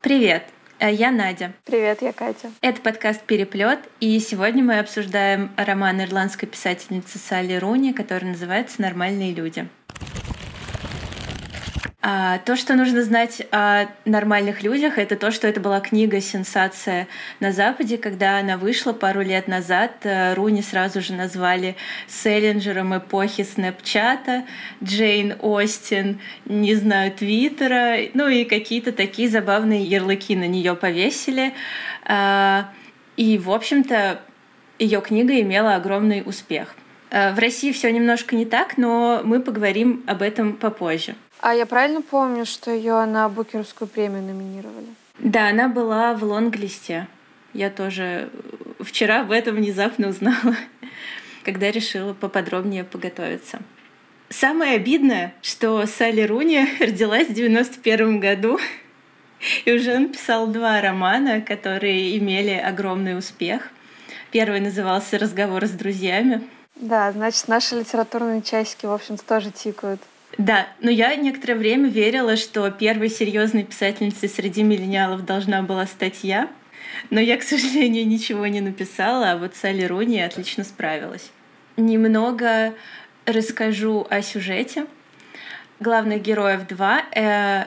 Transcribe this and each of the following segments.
Привет! э, Я Надя. Привет, я Катя. Это подкаст «Переплет», и сегодня мы обсуждаем роман ирландской писательницы Салли Руни, который называется «Нормальные люди». А, то, что нужно знать о нормальных людях, это то, что это была книга «Сенсация на Западе». Когда она вышла пару лет назад, э, Руни сразу же назвали селлинджером эпохи Снэпчата, Джейн Остин, не знаю, Твиттера, ну и какие-то такие забавные ярлыки на нее повесили. А, и, в общем-то, ее книга имела огромный успех. Э, в России все немножко не так, но мы поговорим об этом попозже. А я правильно помню, что ее на Букерскую премию номинировали? Да, она была в лонглисте. Я тоже вчера об этом внезапно узнала, когда решила поподробнее поготовиться. Самое обидное, что Салли Руни родилась в 91 году и уже написал два романа, которые имели огромный успех. Первый назывался «Разговор с друзьями». Да, значит, наши литературные часики, в общем-то, тоже тикают. Да, но я некоторое время верила, что первой серьезной писательницей среди миллениалов должна была стать я. Но я, к сожалению, ничего не написала, а вот Салли Руни отлично справилась. Немного расскажу о сюжете. Главных героев два. Э,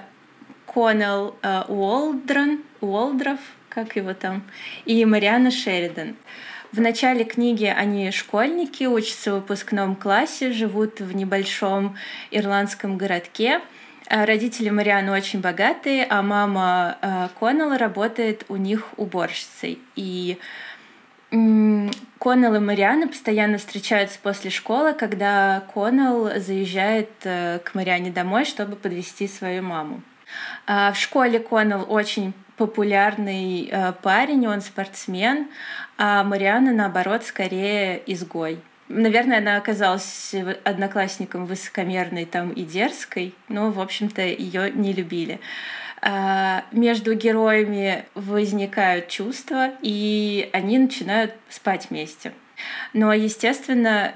Коннелл э, Уолдрон, Уолдров, как его там, и Мариана Шеридан. В начале книги они школьники, учатся в выпускном классе, живут в небольшом ирландском городке. А родители Марианы очень богатые, а мама э, Коннелла работает у них уборщицей. И Коннелл и Мариана постоянно встречаются после школы, когда Коннелл заезжает э, к Мариане домой, чтобы подвести свою маму. А в школе Коннелл очень популярный э, парень, он спортсмен, а Мариана, наоборот, скорее изгой. Наверное, она оказалась одноклассником высокомерной там и дерзкой, но, в общем-то, ее не любили. А, между героями возникают чувства, и они начинают спать вместе. Но, естественно,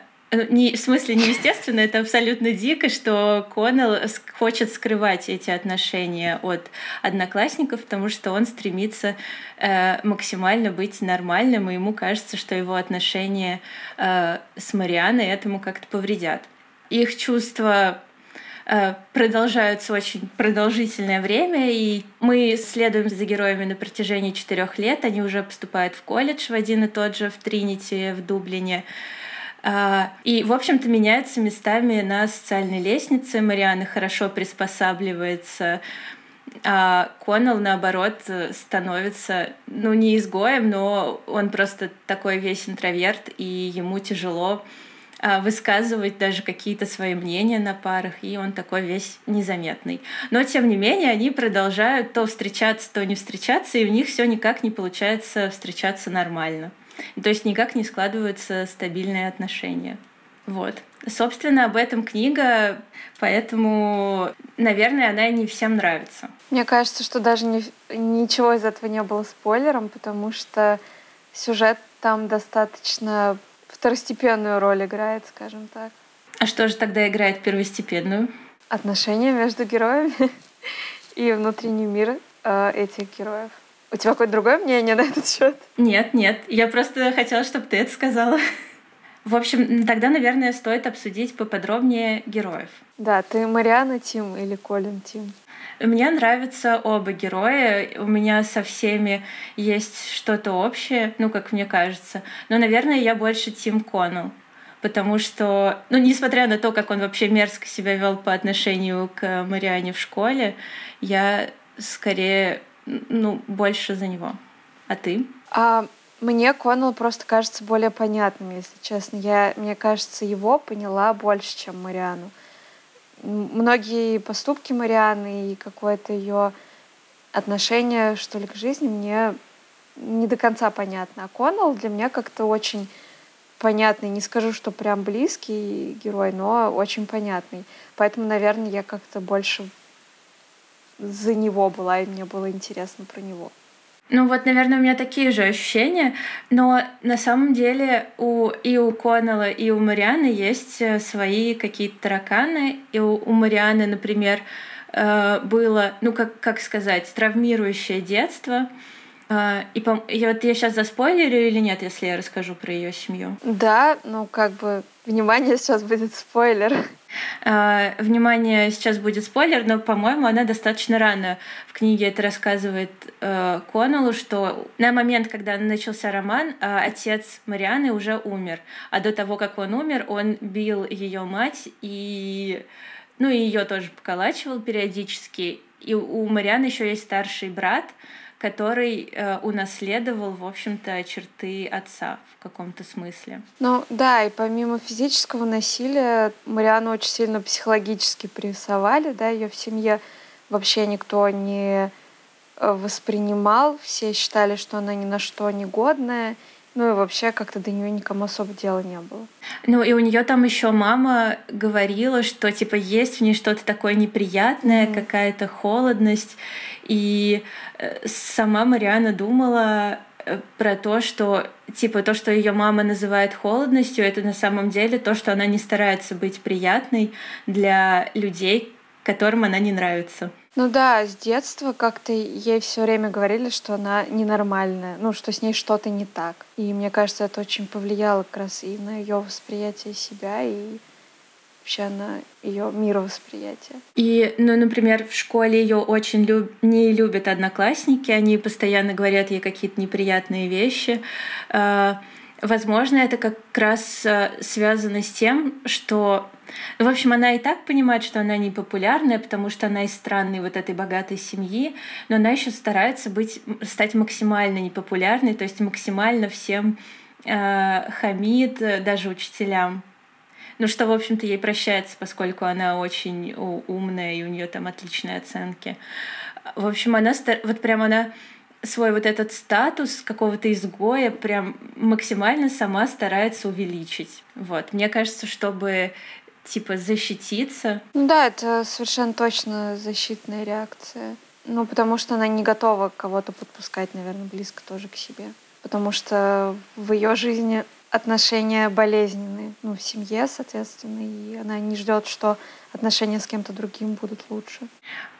не, в смысле, неестественно, это абсолютно дико, что Коннелл хочет скрывать эти отношения от одноклассников, потому что он стремится э, максимально быть нормальным, и ему кажется, что его отношения э, с Марианой этому как-то повредят. Их чувства э, продолжаются очень продолжительное время, и мы следуем за героями на протяжении четырех лет. Они уже поступают в колледж в один и тот же, в Тринити, в Дублине. А, и, в общем-то, меняются местами на социальной лестнице. Мариана хорошо приспосабливается а Коннелл, наоборот, становится, ну, не изгоем, но он просто такой весь интроверт, и ему тяжело а, высказывать даже какие-то свои мнения на парах, и он такой весь незаметный. Но, тем не менее, они продолжают то встречаться, то не встречаться, и у них все никак не получается встречаться нормально. То есть никак не складываются стабильные отношения. Вот. Собственно, об этом книга, поэтому, наверное, она не всем нравится. Мне кажется, что даже не, ничего из этого не было спойлером, потому что сюжет там достаточно второстепенную роль играет, скажем так. А что же тогда играет первостепенную? Отношения между героями и внутренний мир э, этих героев. У тебя какое-то другое мнение на этот счет? Нет, нет. Я просто хотела, чтобы ты это сказала. В общем, тогда, наверное, стоит обсудить поподробнее героев. Да, ты Мариана Тим или Колин Тим? Мне нравятся оба героя. У меня со всеми есть что-то общее, ну, как мне кажется. Но, наверное, я больше Тим Коннелл. Потому что, ну, несмотря на то, как он вообще мерзко себя вел по отношению к Мариане в школе, я скорее ну, больше за него. А ты? А мне Коннелл просто кажется более понятным, если честно. Я, мне кажется, его поняла больше, чем Мариану. Многие поступки Марианы и какое-то ее отношение, что ли, к жизни мне не до конца понятно. А Коннелл для меня как-то очень понятный. Не скажу, что прям близкий герой, но очень понятный. Поэтому, наверное, я как-то больше за него была, и мне было интересно про него. Ну вот, наверное, у меня такие же ощущения, но на самом деле у, и у Коннелла, и у Марианы есть э, свои какие-то тараканы. И у, у Марианы, например, э, было, ну как, как сказать, травмирующее детство. Э, и, по, и вот я сейчас заспойлерю или нет, если я расскажу про ее семью? Да, ну как бы, внимание, сейчас будет спойлер. Uh, внимание, сейчас будет спойлер, но, по-моему, она достаточно рано в книге это рассказывает uh, Коннеллу, что на момент, когда начался роман, uh, отец Марианы уже умер. А до того, как он умер, он бил ее мать и ну и ее тоже поколачивал периодически. И у Марианы еще есть старший брат, который э, унаследовал, в общем-то, черты отца в каком-то смысле. Ну да, и помимо физического насилия, Мариану очень сильно психологически прессовали, да, ее в семье вообще никто не э, воспринимал, все считали, что она ни на что не годная, ну и вообще как-то до нее никому особо дела не было. Ну и у нее там еще мама говорила, что типа есть в ней что-то такое неприятное, mm-hmm. какая-то холодность. И э, сама Мариана думала э, про то, что типа то, что ее мама называет холодностью, это на самом деле то, что она не старается быть приятной для людей, которым она не нравится. Ну да, с детства как-то ей все время говорили, что она ненормальная, ну, что с ней что-то не так. И мне кажется, это очень повлияло как раз и на ее восприятие себя, и вообще на ее мировосприятие. И, ну, например, в школе ее очень люб... не любят одноклассники, они постоянно говорят ей какие-то неприятные вещи. А, возможно, это как раз а, связано с тем, что в общем, она и так понимает, что она не популярная, потому что она из странной вот этой богатой семьи, но она еще старается быть, стать максимально непопулярной, то есть максимально всем э, хамит, даже учителям. Ну, что, в общем-то, ей прощается, поскольку она очень умная, и у нее там отличные оценки. В общем, она вот прям она свой вот этот статус какого-то изгоя прям максимально сама старается увеличить. Вот. Мне кажется, чтобы типа защититься. Ну да, это совершенно точно защитная реакция. Ну, потому что она не готова кого-то подпускать, наверное, близко тоже к себе. Потому что в ее жизни отношения болезненные, ну, в семье, соответственно, и она не ждет, что отношения с кем-то другим будут лучше.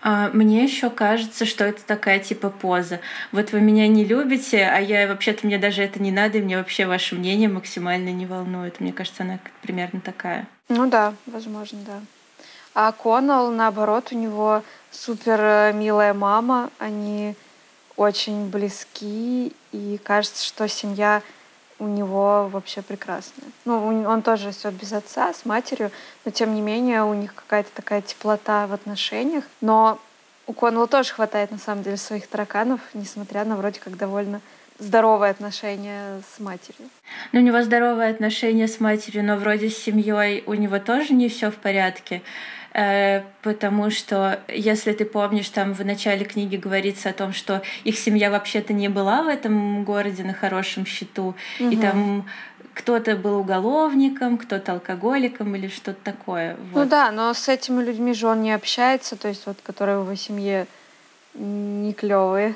А, мне еще кажется, что это такая типа поза. Вот вы меня не любите, а я вообще-то мне даже это не надо, и мне вообще ваше мнение максимально не волнует. Мне кажется, она примерно такая. Ну да, возможно, да. А Коннелл, наоборот, у него супер э, милая мама, они очень близки, и кажется, что семья у него вообще прекрасная. Ну, он тоже растет без отца, с матерью, но тем не менее у них какая-то такая теплота в отношениях. Но у Коннелла тоже хватает, на самом деле, своих тараканов, несмотря на вроде как довольно здоровые отношения с матерью. Ну, у него здоровые отношения с матерью, но вроде с семьей у него тоже не все в порядке. Э, потому что, если ты помнишь, там в начале книги говорится о том, что их семья вообще-то не была в этом городе на хорошем счету, угу. и там кто-то был уголовником, кто-то алкоголиком или что-то такое. Ну вот. Ну да, но с этими людьми же он не общается, то есть вот, которые в его семье не клевые.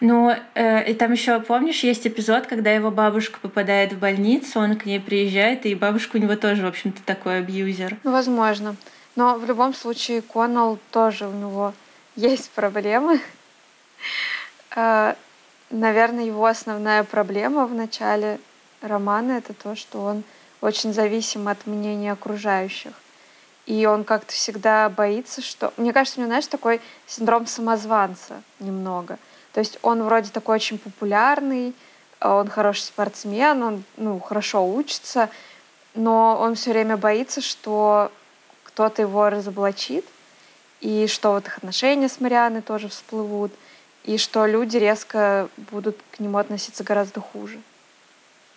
Ну, э, и там еще, помнишь, есть эпизод, когда его бабушка попадает в больницу, он к ней приезжает, и бабушка у него тоже, в общем-то, такой абьюзер. Возможно. Но в любом случае Коннелл тоже у него есть проблемы. Э, наверное, его основная проблема в начале романа это то, что он очень зависим от мнения окружающих. И он как-то всегда боится, что... Мне кажется, у него, знаешь, такой синдром самозванца немного. То есть он вроде такой очень популярный, он хороший спортсмен, он ну, хорошо учится, но он все время боится, что кто-то его разоблачит, и что вот их отношения с Марианой тоже всплывут, и что люди резко будут к нему относиться гораздо хуже.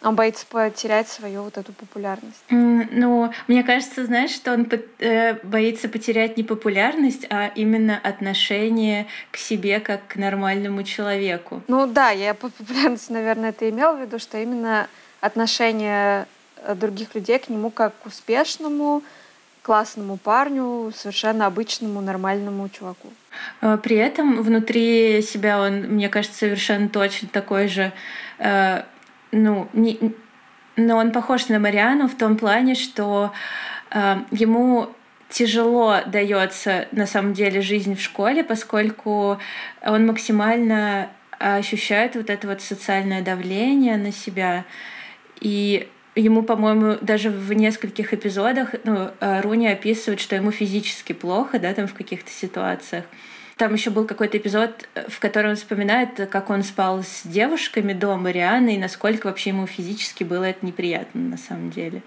Он боится потерять свою вот эту популярность. Ну, мне кажется, знаешь, что он э, боится потерять не популярность, а именно отношение к себе как к нормальному человеку. Ну да, я по популярности, наверное, это имела в виду, что именно отношение э, других людей к нему как к успешному, классному парню, совершенно обычному, нормальному чуваку. А, при этом внутри себя он, мне кажется, совершенно точно такой же, э, ну, не, но он похож на Мариану в том плане, что э, ему тяжело дается на самом деле жизнь в школе, поскольку он максимально ощущает вот это вот социальное давление на себя. И ему, по-моему, даже в нескольких эпизодах ну, э, Руни описывает, что ему физически плохо, да, там в каких-то ситуациях. Там еще был какой-то эпизод, э, в котором он вспоминает, как он спал с девушками до Марианы, и насколько вообще ему физически было это неприятно на самом деле.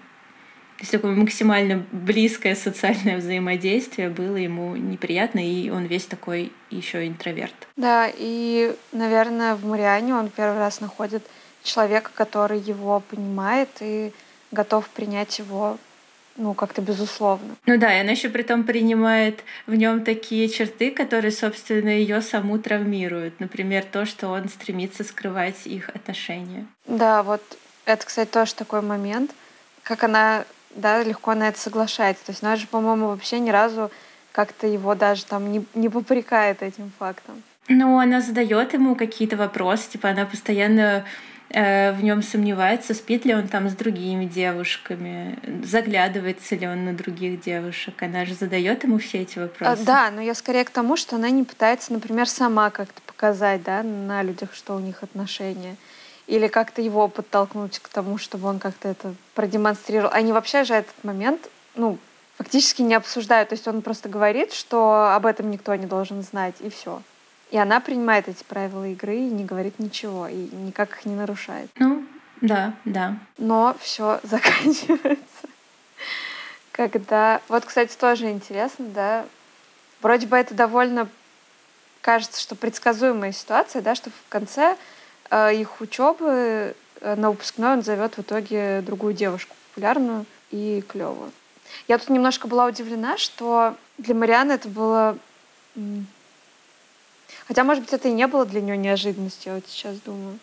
То есть такое максимально близкое социальное взаимодействие было ему неприятно, и он весь такой еще интроверт. Да, и, наверное, в Мариане он первый раз находит человека, который его понимает и готов принять его ну, как-то безусловно. Ну да, и она еще при том принимает в нем такие черты, которые, собственно, ее саму травмируют. Например, то, что он стремится скрывать их отношения. Да, вот это, кстати, тоже такой момент, как она да, легко на это соглашается. То есть она же, по-моему, вообще ни разу как-то его даже там не, не попрекает этим фактом. Ну, она задает ему какие-то вопросы, типа она постоянно в нем сомневается, спит ли он там с другими девушками, заглядывается ли он на других девушек. Она же задает ему все эти вопросы. А, да, но я скорее к тому, что она не пытается, например, сама как-то показать да, на людях, что у них отношения. Или как-то его подтолкнуть к тому, чтобы он как-то это продемонстрировал. Они вообще же этот момент, ну, фактически не обсуждают. То есть он просто говорит, что об этом никто не должен знать, и все. И она принимает эти правила игры и не говорит ничего, и никак их не нарушает. Ну, да, да. Но все заканчивается. Когда... Вот, кстати, тоже интересно, да, вроде бы это довольно кажется, что предсказуемая ситуация, да, что в конце э, их учебы э, на выпускной он зовет в итоге другую девушку, популярную и клевую. Я тут немножко была удивлена, что для Марианы это было Хотя, может быть, это и не было для нее неожиданностью, я вот сейчас думаю.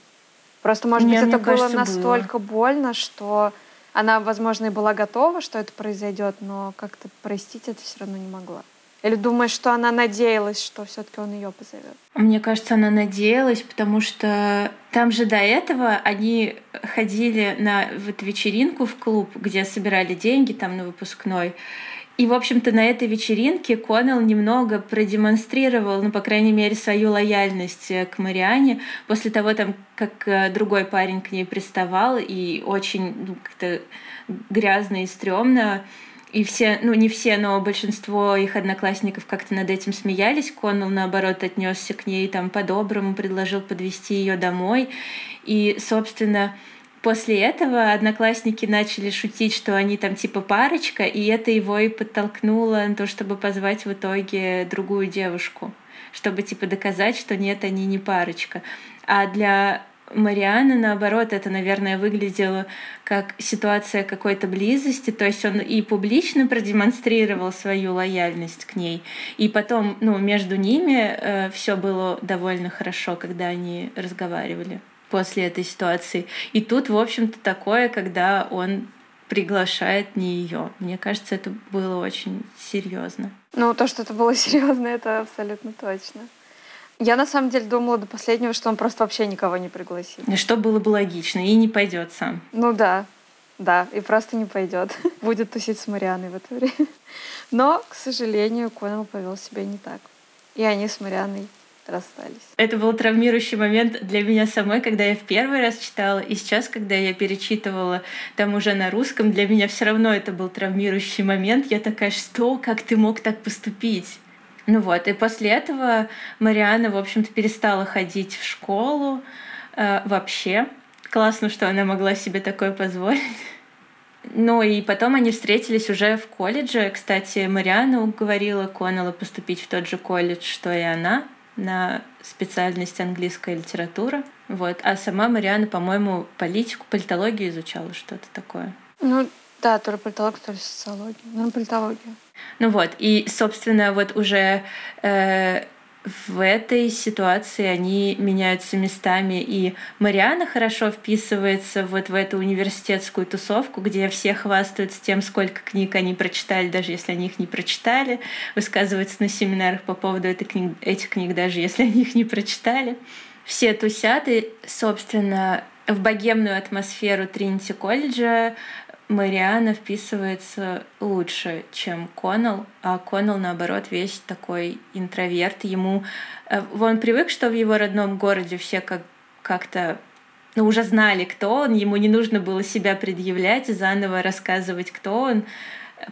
Просто, может Нет, быть, это было кажется, настолько было. больно, что она, возможно, и была готова, что это произойдет, но как-то простить это все равно не могла. Или думаешь, что она надеялась, что все-таки он ее позовет? Мне кажется, она надеялась, потому что там же до этого они ходили на вот вечеринку в клуб, где собирали деньги там на выпускной. И, в общем-то, на этой вечеринке Коннелл немного продемонстрировал, ну, по крайней мере, свою лояльность э, к Мариане после того, там, как э, другой парень к ней приставал и очень ну, как-то грязно и стрёмно. И все, ну не все, но большинство их одноклассников как-то над этим смеялись. Коннелл, наоборот, отнесся к ней там по-доброму, предложил подвести ее домой. И, собственно, После этого одноклассники начали шутить, что они там типа парочка, и это его и подтолкнуло на то, чтобы позвать в итоге другую девушку, чтобы типа доказать, что нет, они не парочка. А для Марианы, наоборот, это, наверное, выглядело как ситуация какой-то близости, то есть он и публично продемонстрировал свою лояльность к ней, и потом, ну, между ними э, все было довольно хорошо, когда они разговаривали после этой ситуации. И тут, в общем-то, такое, когда он приглашает не ее. Мне кажется, это было очень серьезно. Ну, то, что это было серьезно, это абсолютно точно. Я на самом деле думала до последнего, что он просто вообще никого не пригласит. И что было бы логично, и не пойдет сам. Ну да, да, и просто не пойдет. Будет тусить с Марианой в это время. Но, к сожалению, Коннелл повел себя не так. И они с Марианой расстались. Это был травмирующий момент для меня самой, когда я в первый раз читала, и сейчас, когда я перечитывала там уже на русском, для меня все равно это был травмирующий момент. Я такая, что, как ты мог так поступить? Ну вот, и после этого Мариана, в общем-то, перестала ходить в школу э, вообще. Классно, что она могла себе такое позволить. Ну и потом они встретились уже в колледже. Кстати, Мариана уговорила Коннелла поступить в тот же колледж, что и она на специальность английская литература. Вот. А сама Мариана, по-моему, политику, политологию изучала, что-то такое. Ну, да, то ли политология, то ли социология. Ну, политология. Ну вот, и, собственно, вот уже э, в этой ситуации они меняются местами, и Мариана хорошо вписывается вот в эту университетскую тусовку, где все хвастаются тем, сколько книг они прочитали, даже если они их не прочитали, высказываются на семинарах по поводу этой книг, этих книг, даже если они их не прочитали. Все тусят, и, собственно, в богемную атмосферу Тринити колледжа Мариана вписывается лучше, чем Коннелл, а Коннелл, наоборот, весь такой интроверт. Ему... Э, он привык, что в его родном городе все как как-то ну, уже знали, кто он, ему не нужно было себя предъявлять и заново рассказывать, кто он,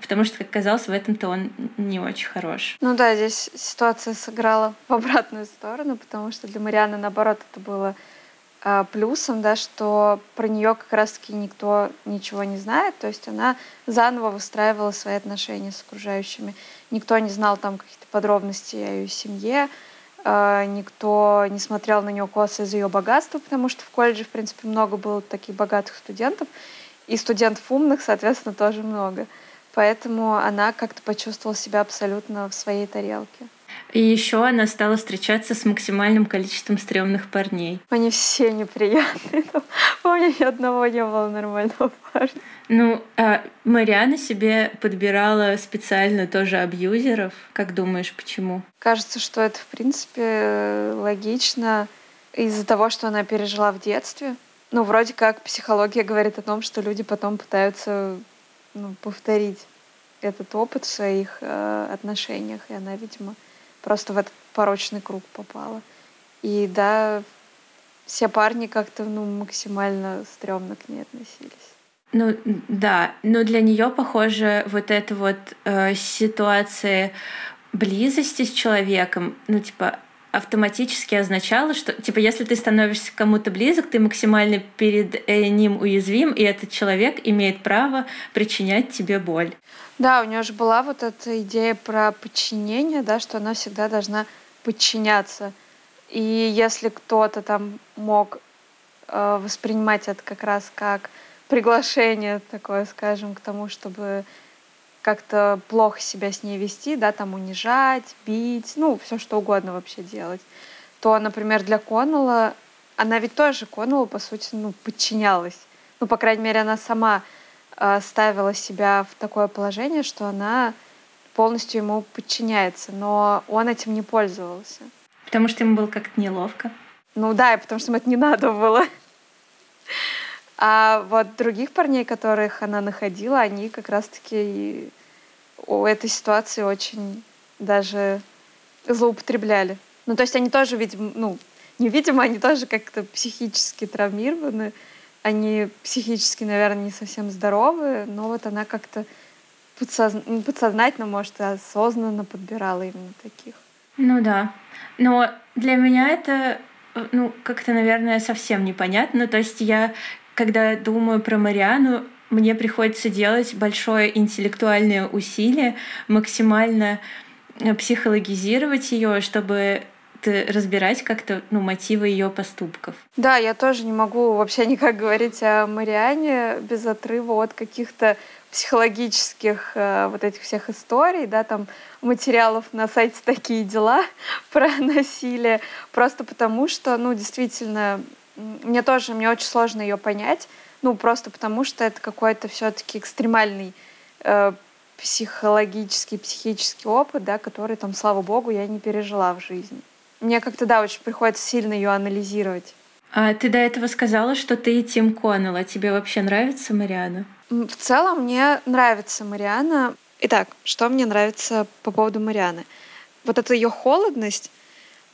потому что, как казалось, в этом-то он не очень хорош. Ну да, здесь ситуация сыграла в обратную сторону, потому что для Марианы, наоборот, это было плюсом, да, что про нее как раз-таки никто ничего не знает, то есть она заново выстраивала свои отношения с окружающими. Никто не знал там каких-то подробностей о ее семье, а, никто не смотрел на нее косо из-за ее богатства, потому что в колледже, в принципе, много было таких богатых студентов, и студентов умных, соответственно, тоже много. Поэтому она как-то почувствовала себя абсолютно в своей тарелке. И еще она стала встречаться с максимальным количеством стрёмных парней. Они все неприятные. Помню, ни одного не было нормального парня. Ну, а Мариана себе подбирала специально тоже абьюзеров. Как думаешь, почему? Кажется, что это, в принципе, логично из-за того, что она пережила в детстве. Ну, вроде как психология говорит о том, что люди потом пытаются ну, повторить этот опыт в своих э, отношениях, и она, видимо, просто в этот порочный круг попала. И да, все парни как-то ну, максимально стрёмно к ней относились. Ну да, но для нее, похоже, вот эта вот э, ситуация близости с человеком, ну типа автоматически означало, что типа если ты становишься кому-то близок, ты максимально перед э, ним уязвим, и этот человек имеет право причинять тебе боль. Да, у нее же была вот эта идея про подчинение, да, что она всегда должна подчиняться. И если кто-то там мог э, воспринимать это как раз как приглашение такое, скажем, к тому, чтобы как-то плохо себя с ней вести, да, там унижать, бить, ну, все что угодно вообще делать, то, например, для Коннелла, она ведь тоже Коннеллу, по сути, ну, подчинялась. Ну, по крайней мере, она сама э, ставила себя в такое положение, что она полностью ему подчиняется, но он этим не пользовался. Потому что ему было как-то неловко. Ну да, и потому что ему это не надо было. А вот других парней, которых она находила, они как раз-таки у этой ситуации очень даже злоупотребляли. Ну, то есть они тоже, видимо, ну, невидимо, они тоже как-то психически травмированы. Они психически, наверное, не совсем здоровы, но вот она как-то подсозна... подсознательно, может, осознанно подбирала именно таких. Ну да. Но для меня это ну, как-то, наверное, совсем непонятно. То есть я когда думаю про Мариану, мне приходится делать большое интеллектуальное усилие, максимально э, психологизировать ее, чтобы разбирать как-то ну, мотивы ее поступков. Да, я тоже не могу вообще никак говорить о Мариане без отрыва от каких-то психологических э, вот этих всех историй, да, там материалов на сайте такие дела про насилие, просто потому что, ну, действительно, мне тоже, мне очень сложно ее понять, ну, просто потому что это какой-то все-таки экстремальный э, психологический, психический опыт, да, который там, слава богу, я не пережила в жизни. Мне как-то, да, очень приходится сильно ее анализировать. А ты до этого сказала, что ты Тим Коннелл, а тебе вообще нравится Мариана? В целом мне нравится Мариана. Итак, что мне нравится по поводу Марианы? Вот эта ее холодность,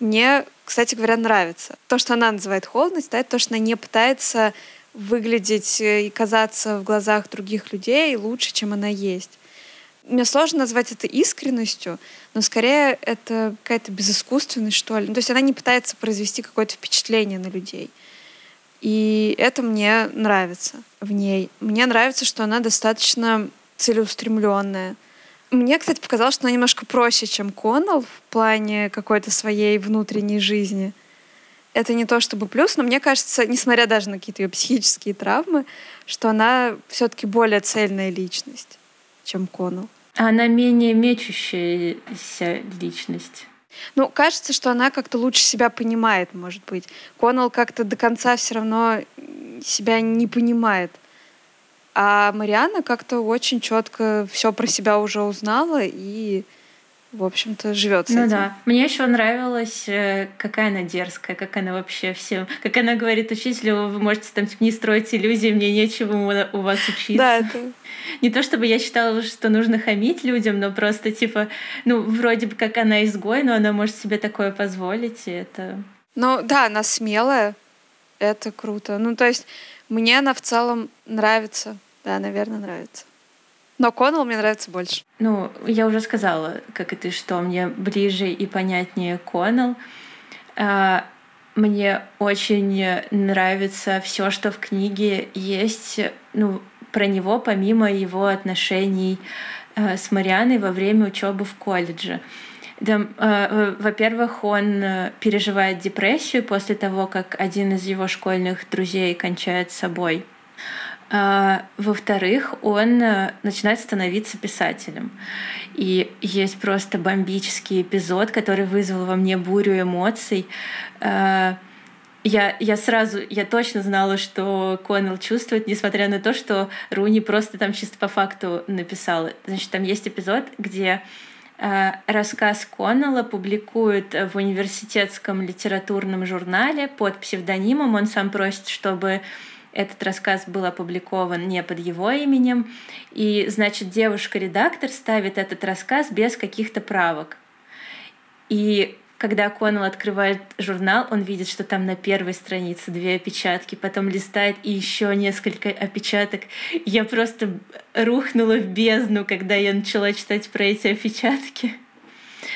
мне, кстати говоря, нравится. То, что она называет холодность, да, это то, что она не пытается выглядеть и казаться в глазах других людей лучше, чем она есть. Мне сложно назвать это искренностью, но скорее это какая-то безыскусственность, что ли. Ну, то есть она не пытается произвести какое-то впечатление на людей. И это мне нравится в ней. Мне нравится, что она достаточно целеустремленная. Мне, кстати, показалось, что она немножко проще, чем Коннелл в плане какой-то своей внутренней жизни. Это не то чтобы плюс, но мне кажется, несмотря даже на какие-то ее психические травмы, что она все-таки более цельная личность, чем Коннелл. А она менее мечущаяся личность. Ну, кажется, что она как-то лучше себя понимает, может быть. Коннелл как-то до конца все равно себя не понимает. А Мариана как-то очень четко все про себя уже узнала и в общем-то, живет ну этим. да. Мне еще нравилось, э, какая она дерзкая, как она вообще всем... Как она говорит учителю, вы можете там типа, не строить иллюзии, мне нечего у вас учиться. Да, это... Не то чтобы я считала, что нужно хамить людям, но просто типа, ну, вроде бы как она изгой, но она может себе такое позволить, и это... Ну да, она смелая, это круто. Ну то есть мне она в целом нравится. Да, наверное, нравится. Но Коннелл мне нравится больше. Ну, я уже сказала, как и ты, что мне ближе и понятнее Коннелл. А, мне очень нравится все, что в книге есть, ну, про него, помимо его отношений а, с Марианой во время учебы в колледже. Да, во-первых, он э, переживает депрессию после того, как один из его школьных друзей кончает собой. А, во-вторых, он э, начинает становиться писателем. И есть просто бомбический эпизод, который вызвал во мне бурю эмоций. А, я, я сразу, я точно знала, что Коннелл чувствует, несмотря на то, что Руни просто там чисто по факту написал. Значит, там есть эпизод, где э, рассказ Коннелла публикуют в университетском литературном журнале под псевдонимом. Он сам просит, чтобы этот рассказ был опубликован не под его именем. И, значит, девушка-редактор ставит этот рассказ без каких-то правок. И когда Коннелл открывает журнал, он видит, что там на первой странице две опечатки, потом листает и еще несколько опечаток. Я просто рухнула в бездну, когда я начала читать про эти опечатки.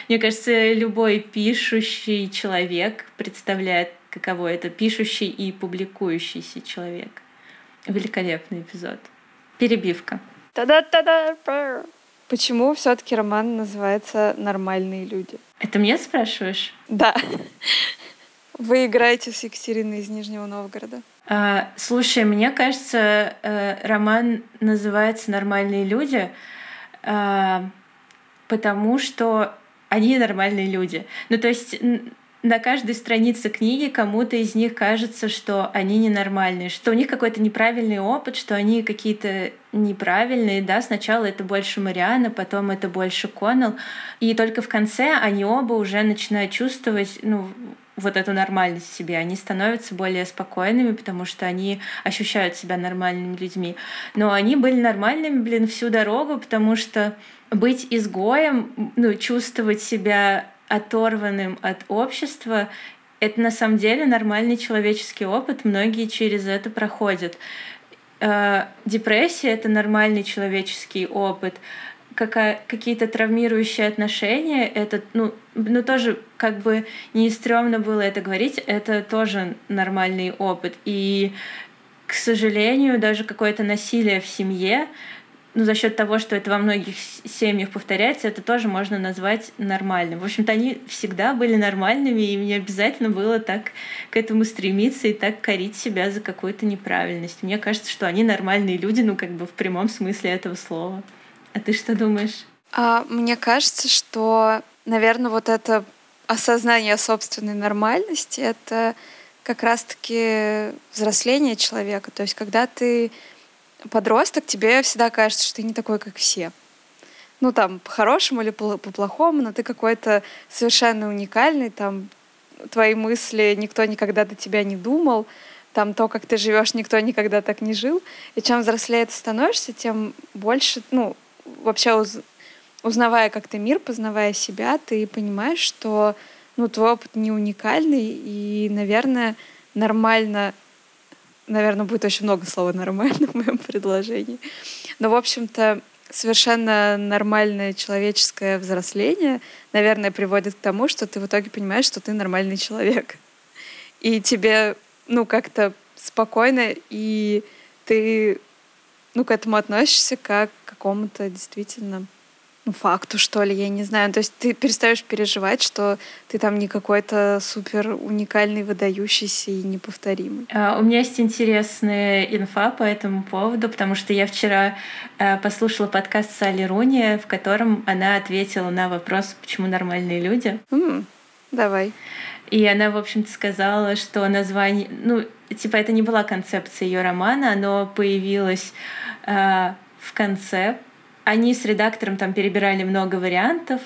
Мне кажется, любой пишущий человек представляет каково это пишущий и публикующийся человек. Великолепный эпизод. Перебивка. Та-да-та-да! Почему все-таки роман называется «Нормальные люди»? Это мне спрашиваешь? Да. Вы играете с Екатериной из Нижнего Новгорода. А, слушай, мне кажется, э, роман называется «Нормальные люди», а, потому что они нормальные люди. Ну, то есть на каждой странице книги кому-то из них кажется, что они ненормальные, что у них какой-то неправильный опыт, что они какие-то неправильные, да, сначала это больше Мариана, потом это больше Коннелл, и только в конце они оба уже начинают чувствовать, ну, вот эту нормальность в себе. Они становятся более спокойными, потому что они ощущают себя нормальными людьми. Но они были нормальными, блин, всю дорогу, потому что быть изгоем, ну, чувствовать себя оторванным от общества, это на самом деле нормальный человеческий опыт, многие через это проходят. Э, депрессия — это нормальный человеческий опыт. Какая, какие-то травмирующие отношения, это, ну, ну, тоже как бы не стрёмно было это говорить, это тоже нормальный опыт. И, к сожалению, даже какое-то насилие в семье ну, за счет того, что это во многих семьях повторяется, это тоже можно назвать нормальным. В общем-то, они всегда были нормальными, и мне обязательно было так к этому стремиться и так корить себя за какую-то неправильность. Мне кажется, что они нормальные люди, ну, как бы в прямом смысле этого слова. А ты что думаешь? А, мне кажется, что, наверное, вот это осознание собственной нормальности — это как раз-таки взросление человека. То есть, когда ты подросток, тебе всегда кажется, что ты не такой, как все. Ну, там, по-хорошему или по-плохому, но ты какой-то совершенно уникальный, там, твои мысли никто никогда до тебя не думал, там то, как ты живешь, никто никогда так не жил. И чем взрослее ты становишься, тем больше, ну, вообще уз, узнавая как-то мир, познавая себя, ты понимаешь, что ну, твой опыт не уникальный, и, наверное, нормально наверное, будет очень много слова «нормально» в моем предложении. Но, в общем-то, совершенно нормальное человеческое взросление, наверное, приводит к тому, что ты в итоге понимаешь, что ты нормальный человек. И тебе, ну, как-то спокойно, и ты, ну, к этому относишься как к какому-то действительно ну, факту, что ли, я не знаю. То есть ты перестаешь переживать, что ты там не какой-то супер уникальный, выдающийся и неповторимый. Uh, у меня есть интересная инфа по этому поводу, потому что я вчера uh, послушала подкаст Салли Руни, в котором она ответила на вопрос, почему нормальные люди. Mm, давай. И она, в общем-то, сказала, что название... Ну, типа, это не была концепция ее романа, оно появилось uh, в конце они с редактором там перебирали много вариантов,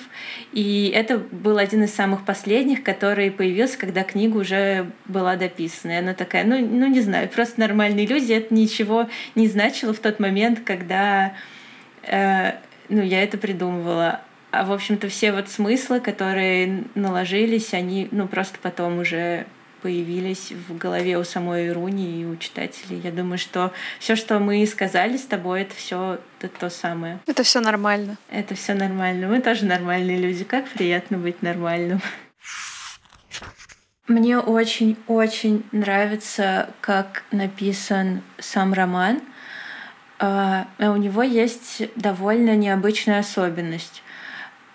и это был один из самых последних, который появился, когда книга уже была дописана. И она такая, ну, ну не знаю, просто нормальные люди, это ничего не значило в тот момент, когда э, ну, я это придумывала. А, в общем-то, все вот смыслы, которые наложились, они, ну, просто потом уже появились в голове у самой Руни и у читателей. Я думаю, что все, что мы сказали с тобой, это все это то самое. Это все нормально. Это все нормально. Мы тоже нормальные люди. Как приятно быть нормальным. Мне очень-очень нравится, как написан сам роман. А, у него есть довольно необычная особенность.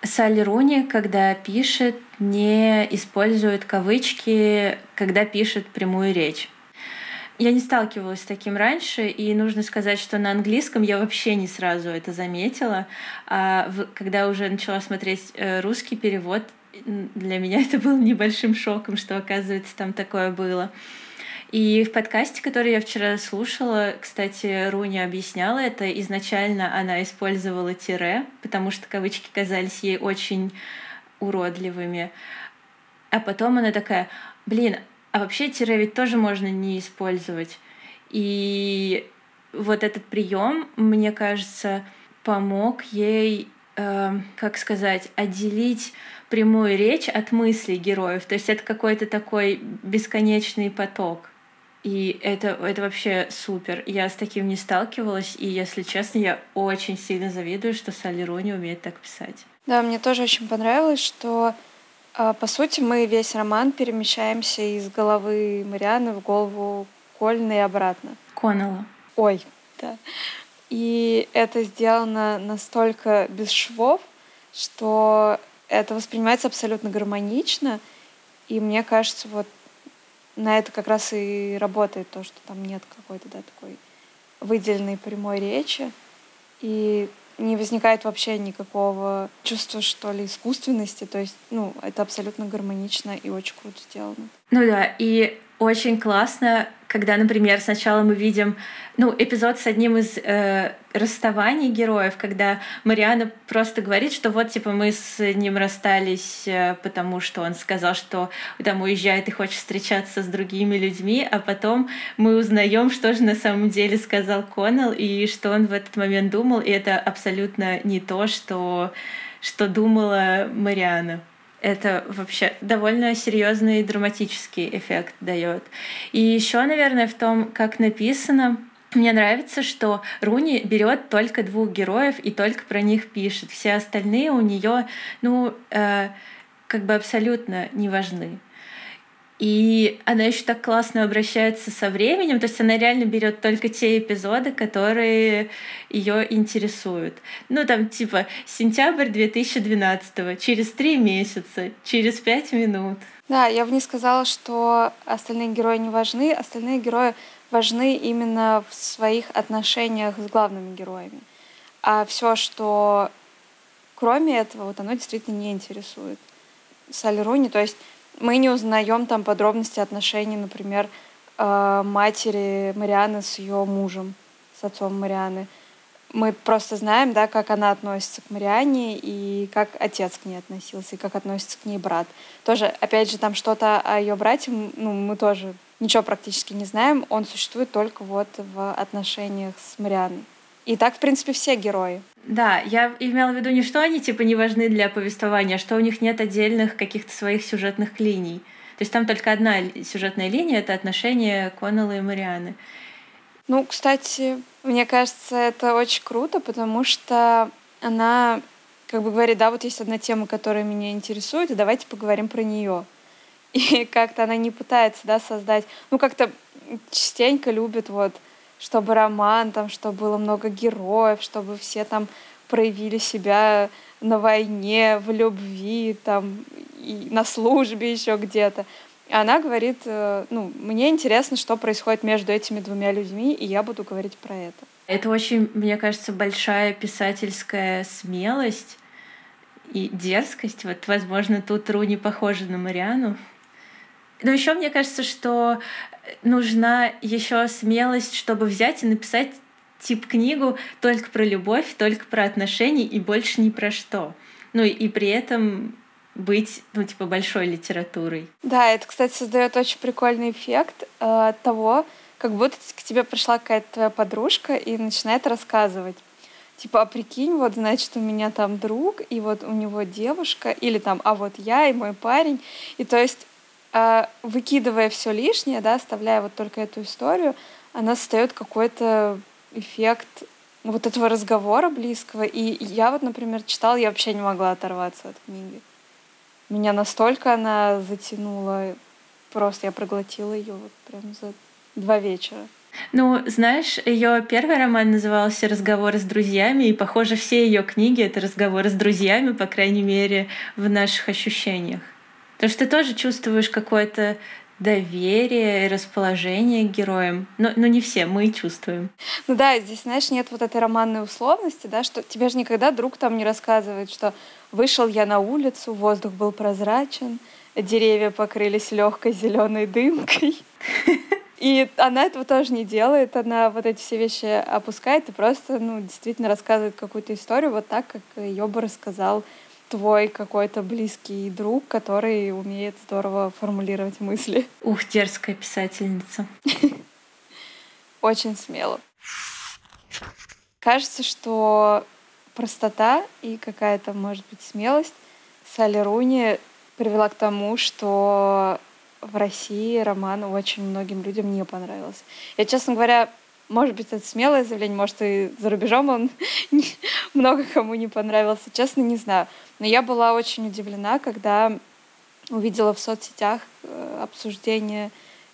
Салли Руни, когда пишет, не использует кавычки, когда пишет прямую речь. Я не сталкивалась с таким раньше, и нужно сказать, что на английском я вообще не сразу это заметила. А когда уже начала смотреть э, русский перевод, для меня это было небольшим шоком, что, оказывается, там такое было. И в подкасте, который я вчера слушала, кстати, Руни объясняла это. Изначально она использовала тире, потому что кавычки казались ей очень уродливыми. А потом она такая, блин, а вообще тире ведь тоже можно не использовать. И вот этот прием, мне кажется, помог ей, э, как сказать, отделить прямую речь от мыслей героев. То есть это какой-то такой бесконечный поток. И это, это вообще супер. Я с таким не сталкивалась, и, если честно, я очень сильно завидую, что Салли Руни умеет так писать. Да, мне тоже очень понравилось, что, а, по сути, мы весь роман перемещаемся из головы Марианы в голову Кольны и обратно. Коннелла. Ой, да. И это сделано настолько без швов, что это воспринимается абсолютно гармонично. И мне кажется, вот на это как раз и работает то, что там нет какой-то да, такой выделенной прямой речи. И не возникает вообще никакого чувства, что ли, искусственности. То есть, ну, это абсолютно гармонично и очень круто сделано. Ну да, и очень классно, когда, например, сначала мы видим ну, эпизод с одним из э, расставаний героев, когда Мариана просто говорит, что вот, типа, мы с ним расстались, э, потому что он сказал, что там уезжает и хочет встречаться с другими людьми, а потом мы узнаем, что же на самом деле сказал Коннелл и что он в этот момент думал, и это абсолютно не то, что, что думала Мариана это вообще довольно серьезный драматический эффект дает. И еще, наверное, в том, как написано, мне нравится, что Руни берет только двух героев и только про них пишет. Все остальные у нее, ну, э, как бы абсолютно не важны. И она еще так классно обращается со временем, то есть она реально берет только те эпизоды, которые ее интересуют. Ну, там, типа, сентябрь 2012, через три месяца, через пять минут. Да, я бы не сказала, что остальные герои не важны. Остальные герои важны именно в своих отношениях с главными героями. А все, что кроме этого, вот оно действительно не интересует. Салли Руни, то есть мы не узнаем там подробности отношений, например, э, матери Марианы с ее мужем, с отцом Марианы. Мы просто знаем, да, как она относится к Мариане и как отец к ней относился, и как относится к ней брат. Тоже, опять же, там что-то о ее брате, ну, мы тоже ничего практически не знаем. Он существует только вот в отношениях с Марианой. И так, в принципе, все герои. Да, я имела в виду не что они типа не важны для повествования, а что у них нет отдельных каких-то своих сюжетных линий. То есть там только одна сюжетная линия — это отношения Коннелла и Марианы. Ну, кстати, мне кажется, это очень круто, потому что она как бы говорит, да, вот есть одна тема, которая меня интересует, и давайте поговорим про нее. И как-то она не пытается, да, создать, ну, как-то частенько любит вот чтобы роман, там, чтобы было много героев, чтобы все там проявили себя на войне, в любви, там, и на службе еще где-то. И она говорит, э, ну, мне интересно, что происходит между этими двумя людьми, и я буду говорить про это. Это очень, мне кажется, большая писательская смелость и дерзкость. Вот, возможно, тут Ру не похожа на Мариану. Но еще мне кажется, что нужна еще смелость, чтобы взять и написать тип книгу только про любовь, только про отношения и больше ни про что. Ну и при этом быть, ну, типа, большой литературой. Да, это, кстати, создает очень прикольный эффект э, того, как будто к тебе пришла какая-то твоя подружка и начинает рассказывать. Типа, а прикинь, вот, значит, у меня там друг, и вот у него девушка, или там, а вот я и мой парень. И то есть, выкидывая все лишнее, да, оставляя вот только эту историю, она создает какой-то эффект вот этого разговора близкого. И я вот, например, читала, я вообще не могла оторваться от книги. Меня настолько она затянула, просто я проглотила ее вот прям за два вечера. Ну, знаешь, ее первый роман назывался «Разговоры с друзьями», и, похоже, все ее книги — это разговоры с друзьями, по крайней мере, в наших ощущениях. Потому что ты тоже чувствуешь какое-то доверие и расположение к героям. Но, но не все, мы чувствуем. Ну да, здесь, знаешь, нет вот этой романной условности, да, что тебе же никогда друг там не рассказывает, что вышел я на улицу, воздух был прозрачен, деревья покрылись легкой зеленой дымкой. И она этого тоже не делает, она вот эти все вещи опускает и просто, ну, действительно рассказывает какую-то историю вот так, как ее бы рассказал твой какой-то близкий друг, который умеет здорово формулировать мысли. Ух, дерзкая писательница. Очень смело. Кажется, что простота и какая-то, может быть, смелость Салли Руни привела к тому, что в России роман очень многим людям не понравился. Я, честно говоря, может быть, это смелое заявление, может, и за рубежом он много кому не понравился. Честно, не знаю. Но я была очень удивлена, когда увидела в соцсетях э, обсуждение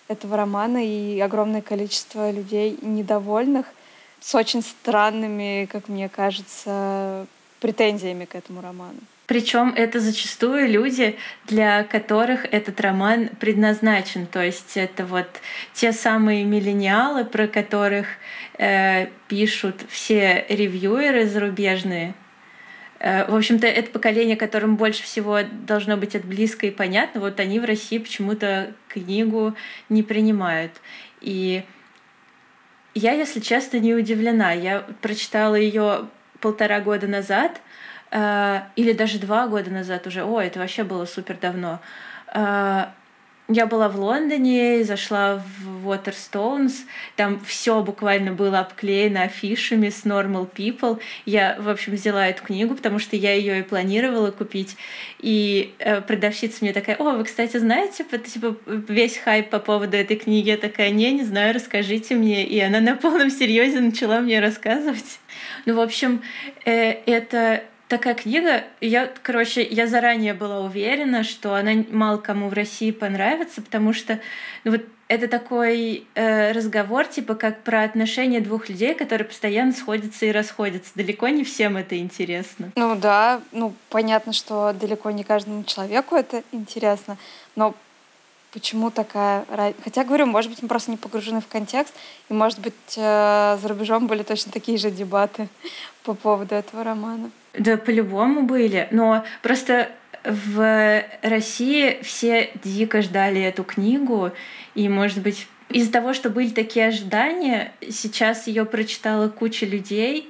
этого романа и огромное количество людей недовольных с очень странными, как мне кажется, претензиями к этому роману. Причем это зачастую люди, для которых этот роман предназначен. То есть это вот те самые миллениалы, про которых э, пишут все ревьюеры зарубежные. Э, в общем-то, это поколение, которым больше всего должно быть это близко и понятно. Вот они в России почему-то книгу не принимают. И я, если честно, не удивлена. Я прочитала ее полтора года назад, или даже два года назад уже, о, это вообще было супер давно. Э, я была в Лондоне, зашла в Waterstones, там все буквально было обклеено афишами с Normal People. Я, в общем, взяла эту книгу, потому что я ее и планировала купить. И э, продавщица мне такая, о, вы, кстати, знаете, типа, весь хайп по поводу этой книги? Я такая, не, не знаю, расскажите мне. И она на полном серьезе начала мне рассказывать. Ну, в общем, э, это такая книга, я, короче, я заранее была уверена, что она мало кому в России понравится, потому что ну, вот это такой э, разговор, типа как про отношения двух людей, которые постоянно сходятся и расходятся. Далеко не всем это интересно. Ну да, ну понятно, что далеко не каждому человеку это интересно, но почему такая? Хотя, говорю, может быть, мы просто не погружены в контекст, и, может быть, э, за рубежом были точно такие же дебаты по поводу этого романа. Да, по-любому были. Но просто в России все дико ждали эту книгу, и, может быть, из-за того, что были такие ожидания, сейчас ее прочитала куча людей,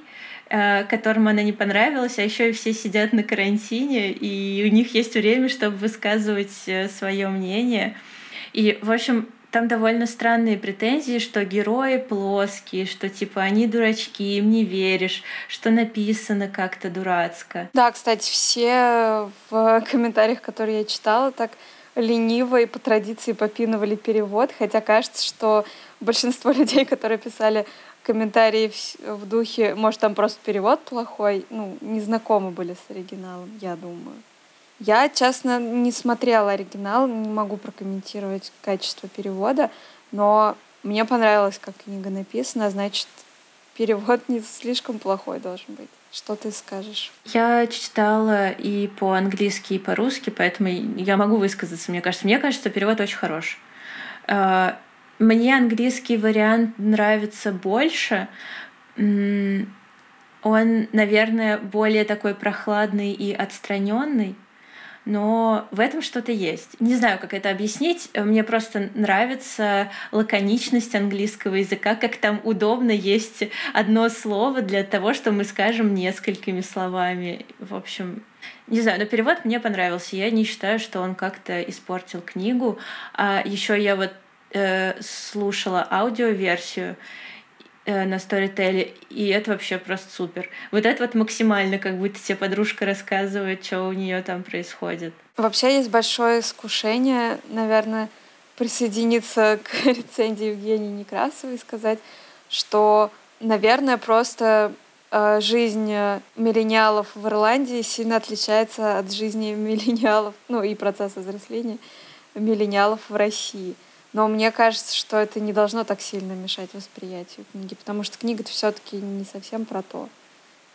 э, которым она не понравилась, а еще и все сидят на карантине, и у них есть время, чтобы высказывать э, свое мнение. И, в общем, там довольно странные претензии, что герои плоские, что типа они дурачки, им не веришь, что написано как-то дурацко. Да, кстати, все в комментариях, которые я читала, так лениво и по традиции попиновали перевод, хотя кажется, что большинство людей, которые писали комментарии в, духе, может, там просто перевод плохой, ну, не знакомы были с оригиналом, я думаю. Я, честно, не смотрела оригинал, не могу прокомментировать качество перевода, но мне понравилось, как книга написана, значит, перевод не слишком плохой должен быть. Что ты скажешь? Я читала и по-английски, и по-русски, поэтому я могу высказаться. Мне кажется, мне кажется, перевод очень хорош. А, мне английский вариант нравится больше. Он, наверное, более такой прохладный и отстраненный но в этом что-то есть. Не знаю, как это объяснить. Мне просто нравится лаконичность английского языка, как там удобно есть одно слово для того, что мы скажем несколькими словами. В общем, не знаю, но перевод мне понравился. Я не считаю, что он как-то испортил книгу. А еще я вот э, слушала аудиоверсию на Storytel, и это вообще просто супер. Вот это вот максимально, как будто тебе подружка рассказывает, что у нее там происходит. Вообще есть большое искушение, наверное, присоединиться к рецензии Евгении Некрасовой и сказать, что, наверное, просто э, жизнь миллениалов в Ирландии сильно отличается от жизни миллениалов, ну и процесса взросления миллениалов в России. Но мне кажется, что это не должно так сильно мешать восприятию книги, потому что книга все-таки не совсем про то,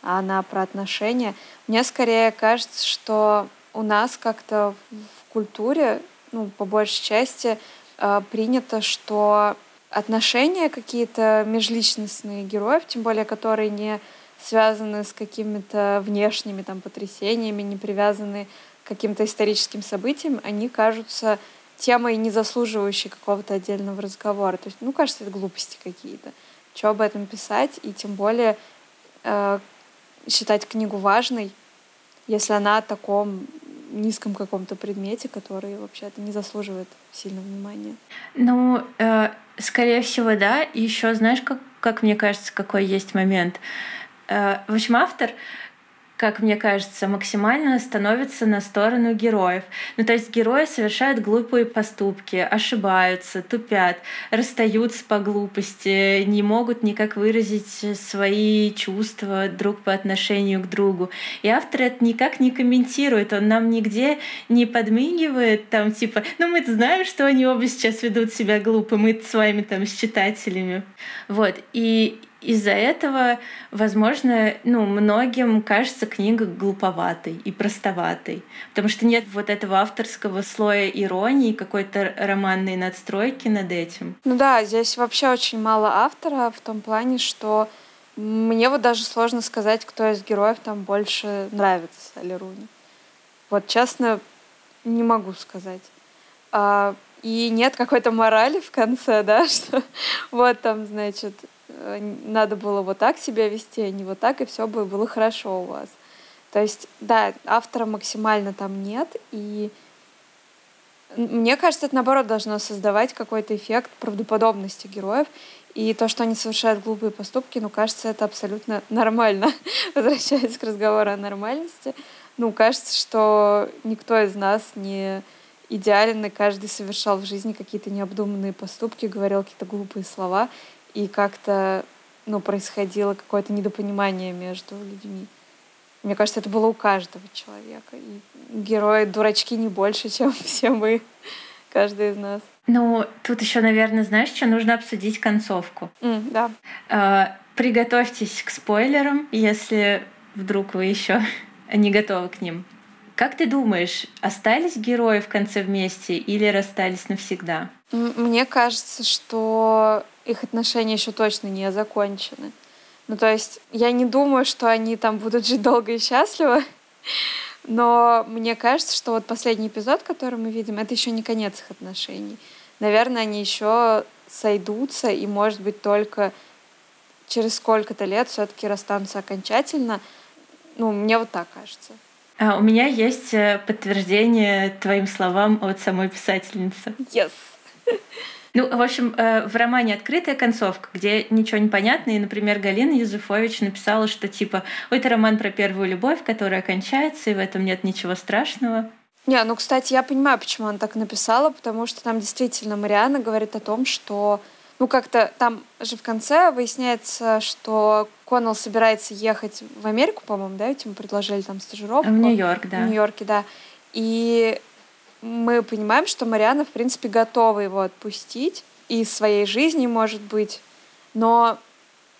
а она про отношения. Мне скорее кажется, что у нас как-то в культуре, ну, по большей части, э, принято, что отношения какие-то межличностные героев, тем более которые не связаны с какими-то внешними там потрясениями, не привязаны к каким-то историческим событиям, они кажутся темой, не заслуживающей какого-то отдельного разговора. То есть, ну, кажется, это глупости какие-то. Что об этом писать, и тем более э, считать книгу важной, если она о таком низком каком-то предмете, который вообще-то не заслуживает сильного внимания. Ну, э, скорее всего, да. Еще, знаешь, как, как мне кажется, какой есть момент. Э, в общем, автор как мне кажется, максимально становится на сторону героев. Ну, то есть герои совершают глупые поступки, ошибаются, тупят, расстаются по глупости, не могут никак выразить свои чувства друг по отношению к другу. И автор это никак не комментирует, он нам нигде не подмигивает, там типа, ну мы знаем, что они оба сейчас ведут себя глупо, мы с вами там с читателями. Вот. И из-за этого, возможно, ну, многим кажется книга глуповатой и простоватой, потому что нет вот этого авторского слоя иронии, какой-то романной надстройки над этим. Ну да, здесь вообще очень мало автора в том плане, что мне вот даже сложно сказать, кто из героев там больше нравится Салли Руни. Вот честно, не могу сказать. А, и нет какой-то морали в конце, да, что вот там, значит, надо было вот так себя вести, а не вот так, и все бы было хорошо у вас. То есть, да, автора максимально там нет, и мне кажется, это наоборот должно создавать какой-то эффект правдоподобности героев. И то, что они совершают глупые поступки, ну, кажется, это абсолютно нормально. Возвращаясь к разговору о нормальности, ну, кажется, что никто из нас не идеален, и каждый совершал в жизни какие-то необдуманные поступки, говорил какие-то глупые слова и как-то ну, происходило какое-то недопонимание между людьми. Мне кажется, это было у каждого человека. И герои дурачки не больше, чем все мы, каждый из нас. Ну, тут еще, наверное, знаешь, что нужно обсудить концовку. Mm, да. Э, приготовьтесь к спойлерам, если вдруг вы еще не готовы к ним. Как ты думаешь, остались герои в конце вместе или расстались навсегда? Мне кажется, что их отношения еще точно не закончены. Ну, то есть я не думаю, что они там будут жить долго и счастливо, но мне кажется, что вот последний эпизод, который мы видим, это еще не конец их отношений. Наверное, они еще сойдутся, и, может быть, только через сколько-то лет все-таки расстанутся окончательно. Ну, мне вот так кажется. А у меня есть э, подтверждение твоим словам от самой писательницы. Yes. Ну, в общем, э, в романе «Открытая концовка», где ничего не понятно, и, например, Галина Юзефович написала, что типа это роман про первую любовь, которая кончается, и в этом нет ничего страшного. Не, ну, кстати, я понимаю, почему она так написала, потому что там действительно Мариана говорит о том, что ну, как-то там же в конце выясняется, что Коннелл собирается ехать в Америку, по-моему, да, ведь ему предложили там стажировку. В Нью-Йорк, да. В Нью-Йорке, да. И мы понимаем, что Мариана, в принципе, готова его отпустить из своей жизни, может быть, но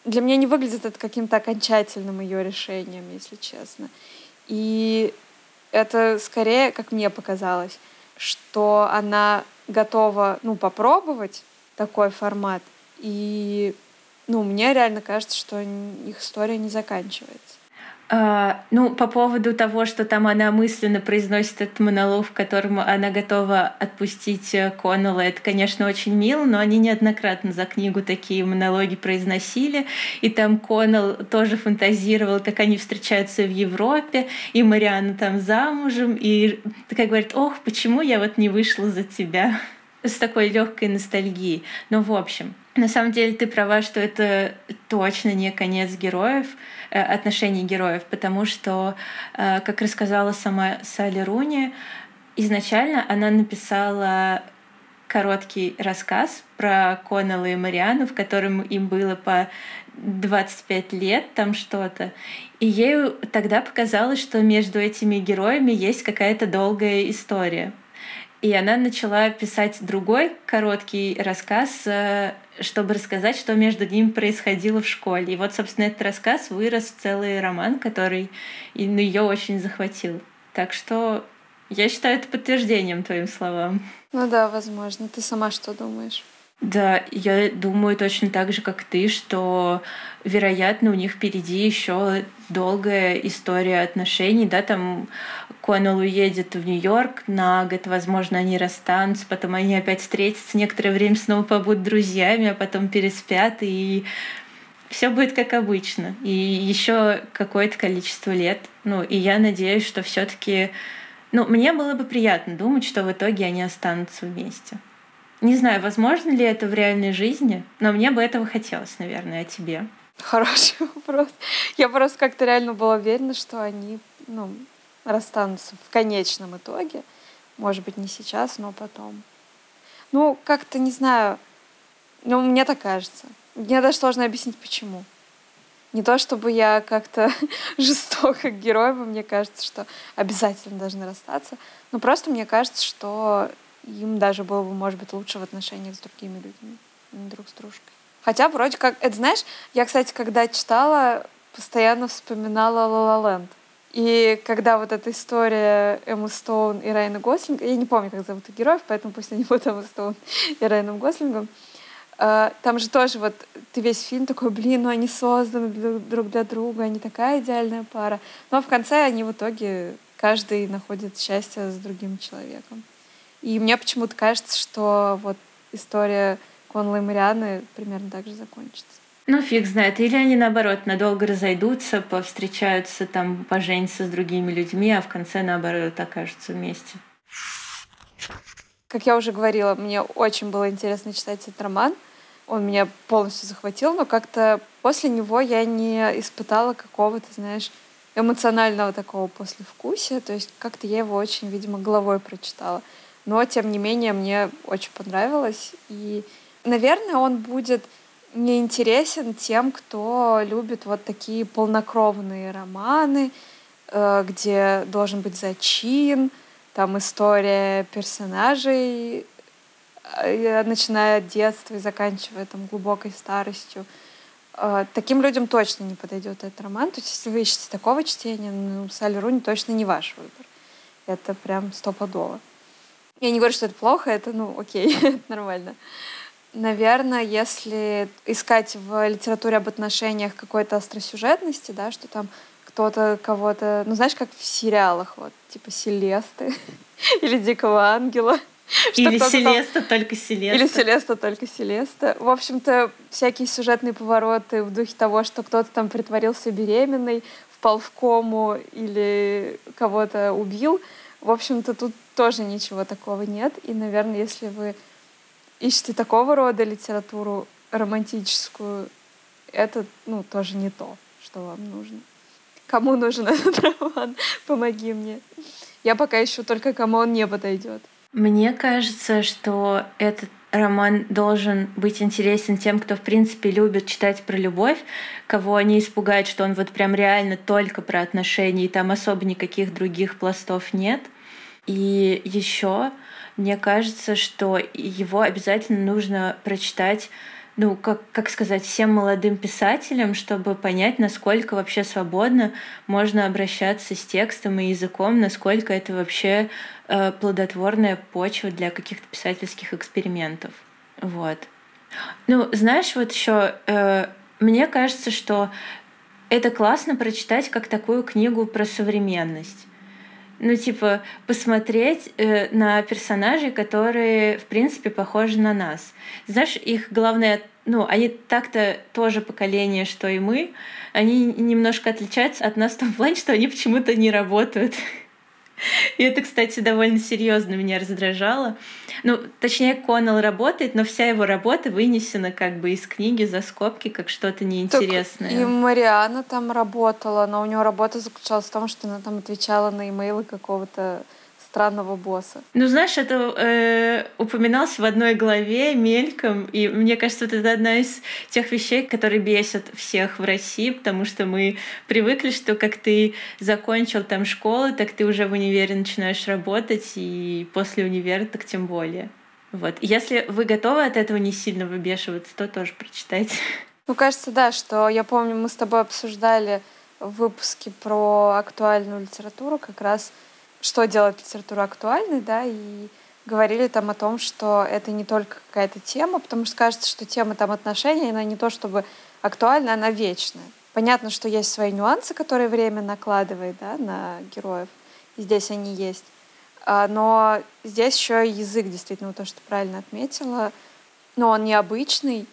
для меня не выглядит это каким-то окончательным ее решением, если честно. И это скорее, как мне показалось, что она готова, ну, попробовать такой формат. И, ну, мне реально кажется, что их история не заканчивается. А, ну, по поводу того, что там она мысленно произносит этот монолог, в котором она готова отпустить э, Коннелла, это, конечно, очень мило, но они неоднократно за книгу такие монологи произносили, и там Коннелл тоже фантазировал, как они встречаются в Европе, и Марианна там замужем, и такая говорит, ох, почему я вот не вышла за тебя? С такой легкой ностальгией. Ну, в общем, на самом деле ты права, что это точно не конец героев, э, отношений героев, потому что, э, как рассказала сама Салли Руни, изначально она написала короткий рассказ про Коннелла и Мариану, в котором им было по 25 лет, там что-то. И ей тогда показалось, что между этими героями есть какая-то долгая история. И она начала писать другой короткий рассказ, э, чтобы рассказать, что между ними происходило в школе. И вот, собственно, этот рассказ вырос в целый роман, который ну, ее очень захватил. Так что я считаю это подтверждением твоим словам. Ну да, возможно. Ты сама что думаешь? Да, я думаю точно так же, как ты, что, вероятно, у них впереди еще долгая история отношений, да, там Коннелл уедет в Нью-Йорк на год, возможно, они расстанутся, потом они опять встретятся, некоторое время снова побудут друзьями, а потом переспят, и все будет как обычно. И еще какое-то количество лет. Ну, и я надеюсь, что все-таки, ну, мне было бы приятно думать, что в итоге они останутся вместе. Не знаю, возможно ли это в реальной жизни, но мне бы этого хотелось, наверное, а тебе? Хороший вопрос. Я просто как-то реально была уверена, что они ну, расстанутся в конечном итоге. Может быть, не сейчас, но потом. Ну, как-то не знаю. Ну, мне так кажется. Мне даже сложно объяснить, почему. Не то, чтобы я как-то жестоко к герою, мне кажется, что обязательно должны расстаться. Но просто мне кажется, что им даже было бы, может быть, лучше в отношениях с другими людьми, а друг с дружкой. Хотя вроде как, это знаешь, я, кстати, когда читала, постоянно вспоминала «Ла Ла Ленд». И когда вот эта история Эммы Стоун и Райана Гослинга, я не помню, как зовут их героев, поэтому пусть они будут Эмма Стоун и Райаном Гослингом, а, там же тоже вот ты весь фильм такой, блин, ну они созданы друг для друга, они такая идеальная пара. Но в конце они в итоге каждый находит счастье с другим человеком. И мне почему-то кажется, что вот история Конла и Марианы примерно так же закончится. Ну, фиг знает. Или они, наоборот, надолго разойдутся, повстречаются, там, поженятся с другими людьми, а в конце, наоборот, окажутся вместе. Как я уже говорила, мне очень было интересно читать этот роман. Он меня полностью захватил, но как-то после него я не испытала какого-то, знаешь, эмоционального такого послевкусия. То есть как-то я его очень, видимо, головой прочитала. Но, тем не менее, мне очень понравилось. И, наверное, он будет неинтересен тем, кто любит вот такие полнокровные романы, э, где должен быть зачин, там история персонажей, э, начиная от детства и заканчивая там глубокой старостью. Э, таким людям точно не подойдет этот роман. То есть, если вы ищете такого чтения, ну, Салли Руни точно не ваш выбор. Это прям стопудово. Я не говорю, что это плохо, это, ну, окей, это нормально. Наверное, если искать в литературе об отношениях какой-то остросюжетности, да, что там кто-то кого-то, ну, знаешь, как в сериалах, вот, типа Селесты или Дикого Ангела. Или Селеста, там... только Селеста. Или Селеста, только Селеста. В общем-то, всякие сюжетные повороты в духе того, что кто-то там притворился беременной, впал в кому или кого-то убил. В общем-то, тут тоже ничего такого нет. И, наверное, если вы ищете такого рода литературу романтическую, это ну, тоже не то, что вам нужно. Кому нужен этот роман? Помоги мне. Я пока ищу только кому он не подойдет. Мне кажется, что этот роман должен быть интересен тем, кто, в принципе, любит читать про любовь, кого не испугает, что он вот прям реально только про отношения, и там особо никаких других пластов нет. И еще мне кажется, что его обязательно нужно прочитать ну, как, как сказать, всем молодым писателям, чтобы понять, насколько вообще свободно можно обращаться с текстом и языком, насколько это вообще э, плодотворная почва для каких-то писательских экспериментов. Вот. Ну, знаешь, вот еще э, мне кажется, что это классно прочитать как такую книгу про современность. Ну, типа, посмотреть э, на персонажей, которые, в принципе, похожи на нас. Знаешь, их главное, ну, они так-то тоже поколение, что и мы, они немножко отличаются от нас в том плане, что они почему-то не работают. И это, кстати, довольно серьезно меня раздражало. Ну, точнее, Коннелл работает, но вся его работа вынесена как бы из книги за скобки, как что-то неинтересное. Так и Мариана там работала, но у нее работа заключалась в том, что она там отвечала на имейлы какого-то странного босса. Ну, знаешь, это э, упоминалось в одной главе мельком, и мне кажется, вот это одна из тех вещей, которые бесят всех в России, потому что мы привыкли, что как ты закончил там школу, так ты уже в универе начинаешь работать, и после универа так тем более. Вот. Если вы готовы от этого не сильно выбешиваться, то тоже прочитайте. Ну, кажется, да, что я помню, мы с тобой обсуждали в выпуске про актуальную литературу как раз что делает литературу актуальной, да, и говорили там о том, что это не только какая-то тема, потому что кажется, что тема там отношений, она не то чтобы актуальна, она вечная. Понятно, что есть свои нюансы, которые время накладывает да, на героев, и здесь они есть. А, но здесь еще язык, действительно, то, что правильно отметила, но он необычный,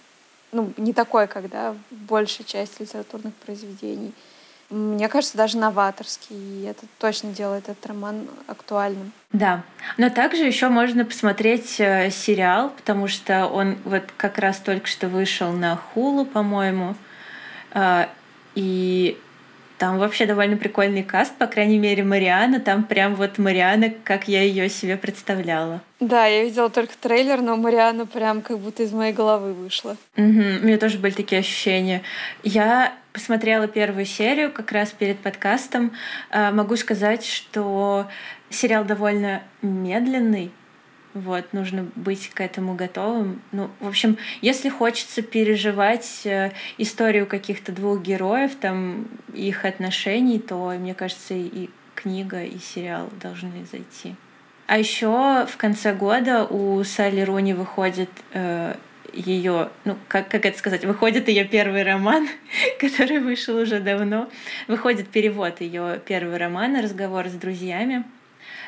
ну, не такой, как да, большая часть литературных произведений — мне кажется, даже новаторский. И это точно делает этот роман актуальным. Да. Но также еще можно посмотреть э, сериал, потому что он вот как раз только что вышел на Хулу, по-моему. Э, и там вообще довольно прикольный каст, по крайней мере, Мариана. Там прям вот Мариана, как я ее себе представляла. Да, я видела только трейлер, но Мариана прям как будто из моей головы вышла. Угу, у меня тоже были такие ощущения. Я посмотрела первую серию как раз перед подкастом. Э, могу сказать, что сериал довольно медленный, вот, нужно быть к этому готовым. Ну, в общем, если хочется переживать э, историю каких-то двух героев, там, их отношений, то, мне кажется, и книга, и сериал должны зайти. А еще в конце года у Салли Руни выходит э, ее, ну, как, как это сказать, выходит ее первый роман, который вышел уже давно. Выходит перевод ее первого романа «Разговор с друзьями».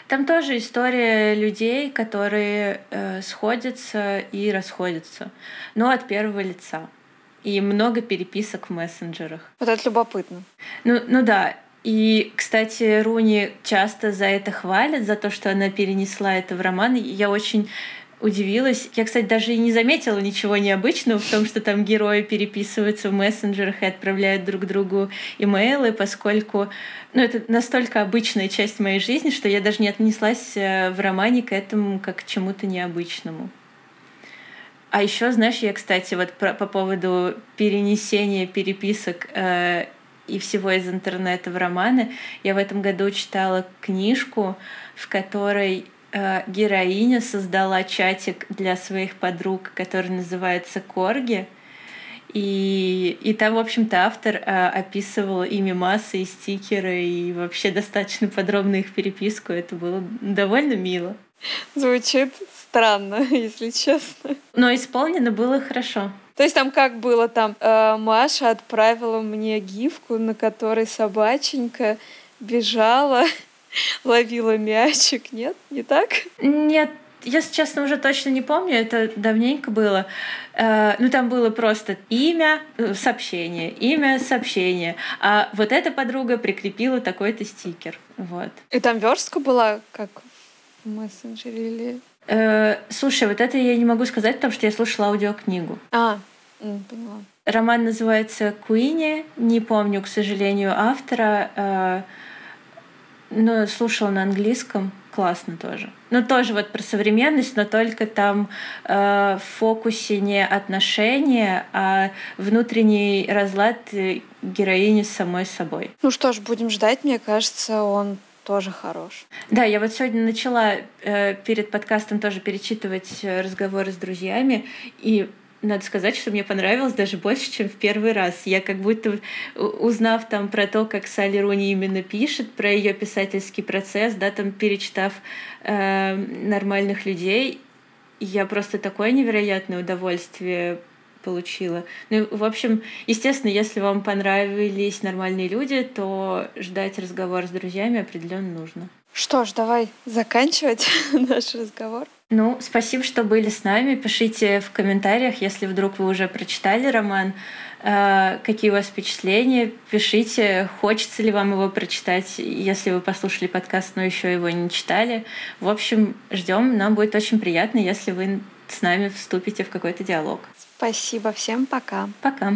Там тоже история людей, которые э, сходятся и расходятся, но от первого лица. И много переписок в мессенджерах. Вот это любопытно. Ну, ну да. И, кстати, Руни часто за это хвалят, за то, что она перенесла это в роман. Я очень удивилась. Я, кстати, даже и не заметила ничего необычного в том, что там герои переписываются в мессенджерах и отправляют друг другу имейлы, поскольку ну, это настолько обычная часть моей жизни, что я даже не отнеслась э, в романе к этому как к чему-то необычному. А еще, знаешь, я, кстати, вот про, по поводу перенесения переписок э, и всего из интернета в романы, я в этом году читала книжку, в которой героиня создала чатик для своих подруг, который называется Корги. И, и там, в общем-то, автор э, описывал ими массы и стикеры, и вообще достаточно подробно их переписку. Это было довольно мило. Звучит странно, если честно. Но исполнено было хорошо. То есть там как было там, э, Маша отправила мне гифку, на которой собаченька бежала ловила мячик, нет? Не так? Нет, если честно, уже точно не помню, это давненько было. Э, ну, там было просто имя, э, сообщение, имя, сообщение. А вот эта подруга прикрепила такой-то стикер. Вот. И там верстка была, как в мессенджере или... Э, слушай, вот это я не могу сказать, потому что я слушала аудиокнигу. А, поняла. Роман называется «Куини». Не помню, к сожалению, автора. Э, ну, слушала на английском, классно тоже. Ну, тоже вот про современность, но только там э, в фокусе не отношения, а внутренний разлад героини с самой собой. Ну что ж, будем ждать, мне кажется, он тоже хорош. Да, я вот сегодня начала э, перед подкастом тоже перечитывать э, разговоры с друзьями, и надо сказать, что мне понравилось даже больше, чем в первый раз. Я как будто, узнав там про то, как Салли Руни именно пишет, про ее писательский процесс, да, там перечитав э, нормальных людей, я просто такое невероятное удовольствие получила. Ну, в общем, естественно, если вам понравились нормальные люди, то ждать разговор с друзьями определенно нужно. Что ж, давай заканчивать наш разговор. Ну, спасибо, что были с нами. Пишите в комментариях, если вдруг вы уже прочитали роман, э, какие у вас впечатления. Пишите, хочется ли вам его прочитать, если вы послушали подкаст, но еще его не читали. В общем, ждем. Нам будет очень приятно, если вы с нами вступите в какой-то диалог. Спасибо всем, пока. Пока.